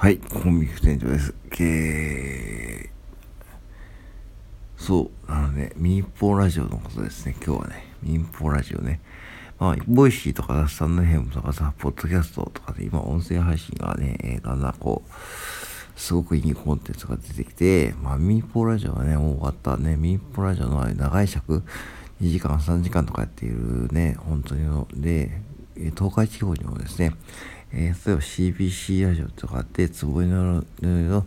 はい、コンビニ店長です。えー、そう、あのね、民放ラジオのことですね、今日はね、民放ラジオね。まあ、ボイシーとかスタンドエフエムとかさ、ポッドキャストとかで今音声配信がね、だんだんこう、すごくいいコンテンツが出てきて、まあ、民放ラジオはね、もう終わったね、民放ラジオの長い尺、2時間、3時間とかやっているね、本当にの、で、東海地方にもですね、えー、例えば CBC ラジオとかって坪井のの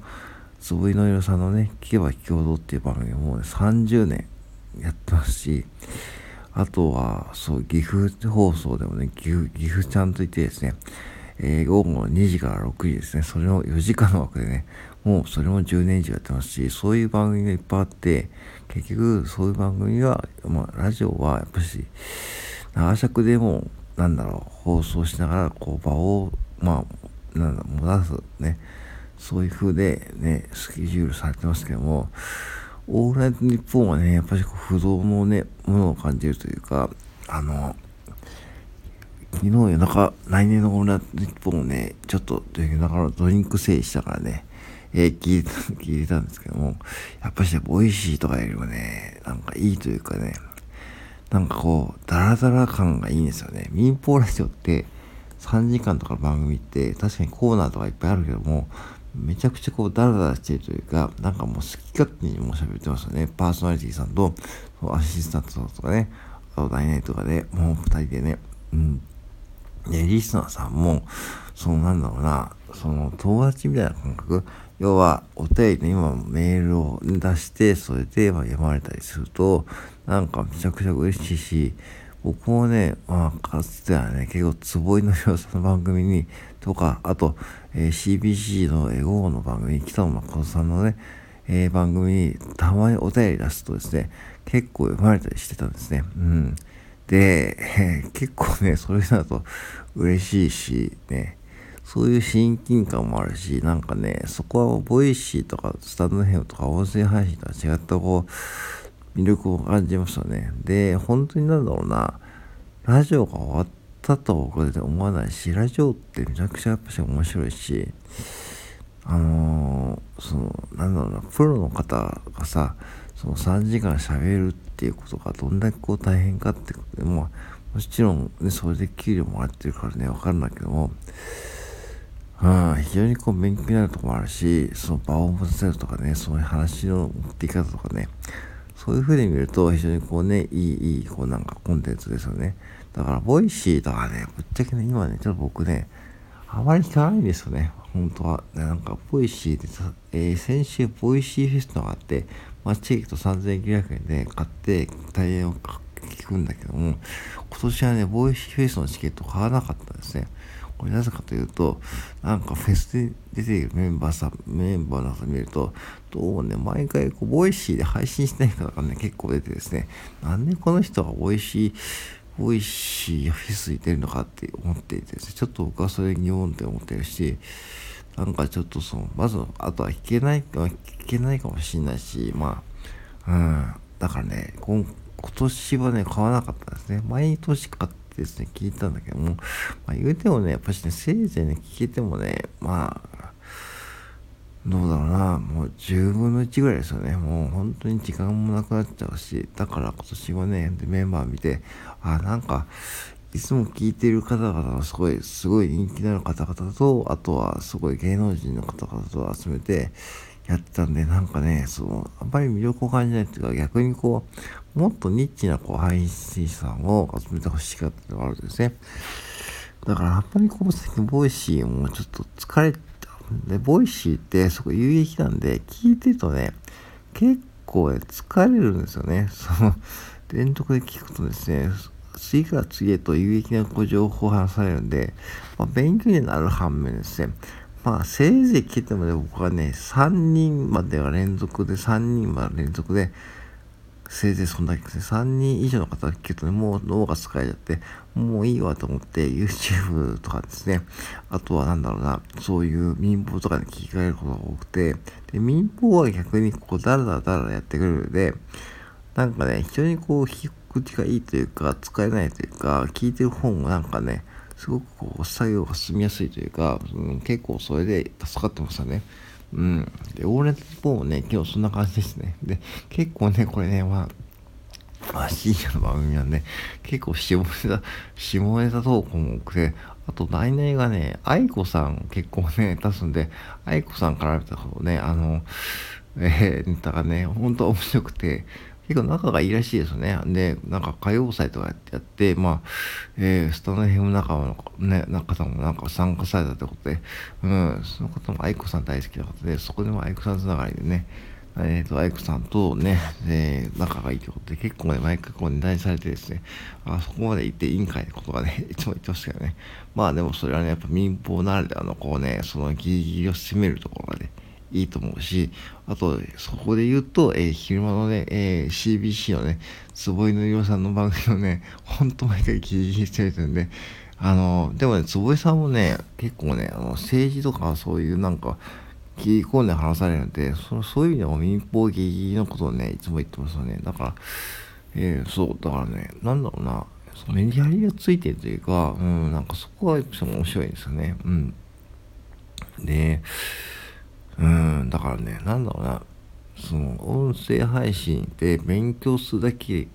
坪井の色さんのね聞けば聞くほどっていう番組もう、ね、30年やってますしあとはそう岐阜放送でもね岐阜岐阜ちゃんといてですね、えー、午後2時から6時ですねそれを4時間の枠でねもうそれも10年以上やってますしそういう番組がいっぱいあって結局そういう番組は、まあ、ラジオはやっぱし長尺でもなんだろう、放送しながら、こう、場を、まあ、なんだ、も出す、ね、そういう風で、ね、スケジュールされてますけども、オールナイトニッポンはね、やっぱり不動のね、ものを感じるというか、あの、昨日夜中、来年のオールナイトニッポンをね、ちょっと夜中のドリンク整理したからね、えー、聞いた、聞いたんですけども、やっぱしね、ボイシーとかよりもね、なんかいいというかね、なんかこう、ダラダラ感がいいんですよね。民放ラジオって3時間とかの番組って確かにコーナーとかいっぱいあるけども、めちゃくちゃこうダラダラしてるというか、なんかもう好き勝手にもう喋ってますよね。パーソナリティさんと、アシスタントさんとかね、あとダイナイとかで、もう二人でね、うん。で、リスナーさんも、そのなんだろうな、その友達みたいな感覚、要はお便りの今メールを出してそれで読まれたりするとなんかめちゃくちゃ嬉しいし僕もね、まあ、かつてはね、結構、つボイノリオさんの番組に、とか、あと、えー、CBC のエゴーの番組に、北野誠さんのね、えー、番組にたまにお便り出すとですね、結構読まれたりしてたんですね。うん。で、えー、結構ね、それだと嬉しいし、ね、そういう親近感もあるし、なんかね、そこはボイシーとかスタンドエフエムとか音声配信とは違ったこう、魅力を感じましたね。で、本当になんだろうな、ラジオが終わったとは僕で思わないし、ラジオってめちゃくちゃやっぱし面白いし、あのー、その、なんだろうな、プロの方がさ、その3時間喋るっていうことがどんだけこう大変かってことでも、もちろん、ね、それで給料もらってるからね、わかるんだけども、うん、非常にこう勉強になるとこもあるし、その場を持たせるとかね、そういう話の持っていき方とかね、そういう風に見ると非常にこうね、いい、いい、こうなんかコンテンツですよね。だから、ボイシーとかね、ぶっちゃけね、今ね、ちょっと僕ね、あまり聞かないんですよね、本当は。なんか、ボイシーでさ、えー、先週、ボイシーフェスのがあって、まあ、チケット3900円で買って、大半を聞くんだけども、今年はね、ボイシーフェストのチケット買わなかったんですね。これなぜかというと、なんかフェスで出ているメンバーさん、メンバーの方見ると、どうもね、毎回こう、ボイシーで配信してない方がね、結構出てですね、なんでこの人がボイシー、ボイシーフェスに出るのかって思っていてですね、ちょっと僕はそれ疑問って思ってるし、なんかちょっとその、まず、あとは聞けない、聞けないかもしれないし、まあ、うん、だからね、今今年はね、買わなかったですね。毎年買ってですね、聞いたんだけども、まあ、言うてもね、やっぱしね、せいぜいね、聞けてもね、まあ、どうだろうな、もう10分の1ぐらいですよね。もう本当に時間もなくなっちゃうし、だから今年はね、メンバー見て、あ、なんか、いつも聞いてる方々のすごい、すごい人気のある方々と、あとはすごい芸能人の方々と集めてやってたんで、なんかね、その、あんまり魅力を感じないっていうか、逆にこう、もっとニッチなこう配信者さんを集めてほしかったのがあるんですね。だから、やっぱりこう、最近ボイシーもちょっと疲れた。で、ボイシーってすごい有益なんで、聞いてるとね、結構ね、疲れるんですよね。その、連続で聞くとですね、次から次へと有益なご情報を話されるんで、まあ、勉強になる反面ですね、まあ、せいぜい聞いてもね、僕はね、3人までは連続で、3人まで連続で、せいぜいそんだけですね、3人以上の方が聞くとね、もう脳が疲れちゃって、もういいわと思って、YouTube とかですね、あとはなんだろうな、そういう民放とかに聞き換えることが多くて、で民放は逆にこう、だらだらだらやってくるので、なんかね、非常にこう、聞く口がいいというか、使えないというか、聞いてる本もなんかね、すごくこう作業が進みやすいというか、うん、結構それで助かってましたね。うん。で、オールナイトスポーもね、今日そんな感じですね。で、結構ね、これね、まあ、まあ、深夜の番組なんで、結構下ネタ、下ネタ投稿も多くて、あと、来年がね、愛子さん結構ね、出すんで、愛子さんから見たことね、あの、えー、ネタがね、本当面白くて、結構仲がいいらしいですね。で、なんか歌謡祭とかやって、まあ、えー、スタンドヘム仲間の、ね、方もなんか参加されたってことで、うん、その方も愛子さん大好きなことで、そこでも愛子さんつながりでね、えっ、ー、と、アイクさんとね、えー、仲がいいということで、結構ね、毎回こう値段にされてですね、あそこまで行っていいんかいってことがね、いつも言ってましたけどね。まあでもそれはね、やっぱ民放ならではのこうね、そのギリギリを攻めるところがね、いいと思うし、あと、そこで言うと、えー、昼間のね、えー、CBC のね、坪井のりおさんの番組をね、ほんと毎回ギリギリ攻めてるんで、あの、でもね、坪井さんもね、結構ね、あの政治とかそういうなんか、切り込んで話されるので、そそういう意味でも民放劇のことをね、いつも言ってますよね。だから、えー、そう、だからね、なんだろうな、そのメディアリがついてるというか、うん、なんかそこは面白いですよね。うん。で、うん、だからね、なんだろうな、その音声配信で勉強するだけ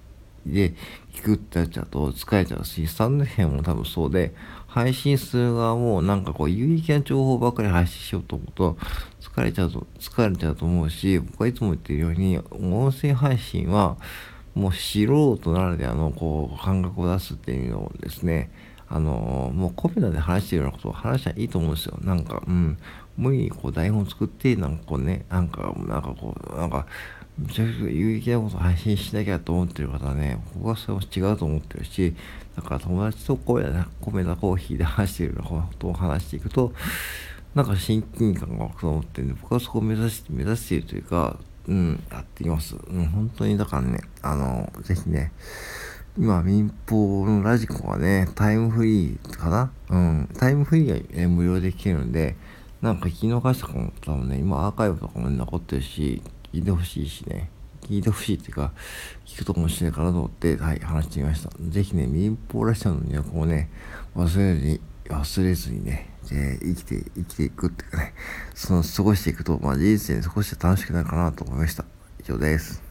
で聞くってやっちゃうと疲れちゃうし、スタンド編も多分そうで、配信する側もなんかこう有益な情報ばっかり配信しようと思うと疲れちゃうと、疲れちゃうと思うし、僕はいつも言ってるように、音声配信はもう素人ならではのこう感覚を出すっていうのをですね、あのもうコメダで話してるようなことを話したらいいと思うんですよ。なんか、うん。無理にこう台本作って、なんかこうね、なんか、なんかこう、なんか、めちゃくちゃ有益なことを配信しなきゃと思ってる方はね、僕はそれも違うと思ってるし、だから友達とコメダ、コメダコーヒーで話してるようなことを話していくと、なんか親近感が湧くと思ってるんで、僕はそこを目指して、目指しているというか、うん、やっていきます。うん、本当にだからね、あの、ぜひね、今、民放のラジコがね、タイムフリーかな？うん、タイムフリーが、ね、無料で聞けるんで、なんか聞き逃した方も多分ね、今アーカイブとかも残ってるし、聞いてほしいしね、聞いてほしいっていうか、聞くと面白いかなと思って、はい、話してみました。ぜひね、民放らしさの魅力をね、忘れずに、忘れずにね、え、生きて、生きていくっていうかね、その過ごしていくと、まあ人生に少して楽しくなるかなと思いました。以上です。